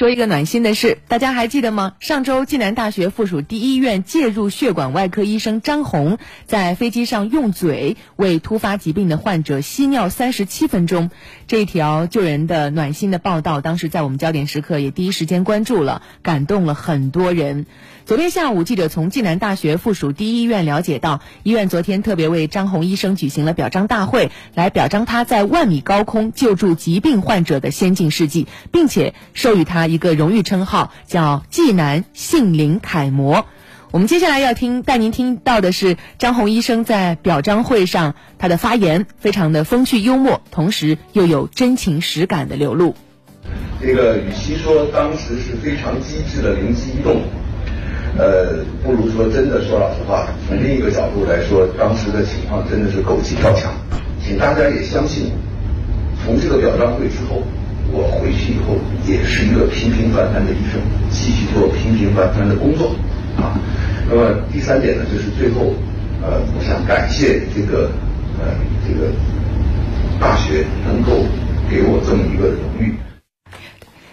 说一个暖心的事，大家还记得吗？上周暨南大学附属第一医院介入血管外科医生张红在飞机上用嘴为突发疾病的患者吸尿三十七分钟，这条救人的暖心的报道，当时在我们焦点时刻也第一时间关注了，感动了很多人。昨天下午，记者从暨南大学附属第一医院了解到，医院昨天特别为张红医生举行了表彰大会，来表彰他在万米高空救助疾病患者的先进事迹，并且授予他一个荣誉称号，叫济南杏林楷模。我们接下来要听带您听到的是张红医生在表彰会上他的发言，非常的风趣幽默，同时又有真情实感的流露。这个与其说当时是非常机智的灵机一动。呃，不如说真的说老实话，从另一个角度来说，当时的情况真的是狗急跳墙。请大家也相信，从这个表彰会之后，我回去以后也是一个平平凡凡的医生，继续做平平凡凡的工作啊。那么第三点呢，就是最后，呃，我想感谢这个呃这个大学能够给我这么一个荣誉。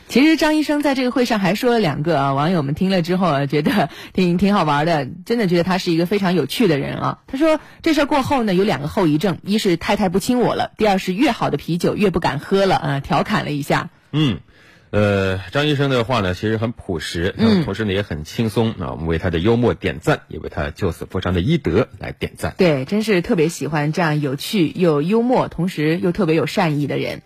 其实张医生在这个会上还说了两个啊，网友们听了之后啊觉得挺挺好玩的，真的觉得他是一个非常有趣的人啊。他说这事儿过后呢，有两个后遗症，一是太太不亲我了，第二是越好的啤酒越不敢喝了啊，调侃了一下。嗯，呃，张医生的话呢，其实很朴实，嗯，同时呢也很轻松啊。我们为他的幽默点赞，也为他救死扶伤的医德来点赞。对，真是特别喜欢这样有趣又幽默，同时又特别有善意的人。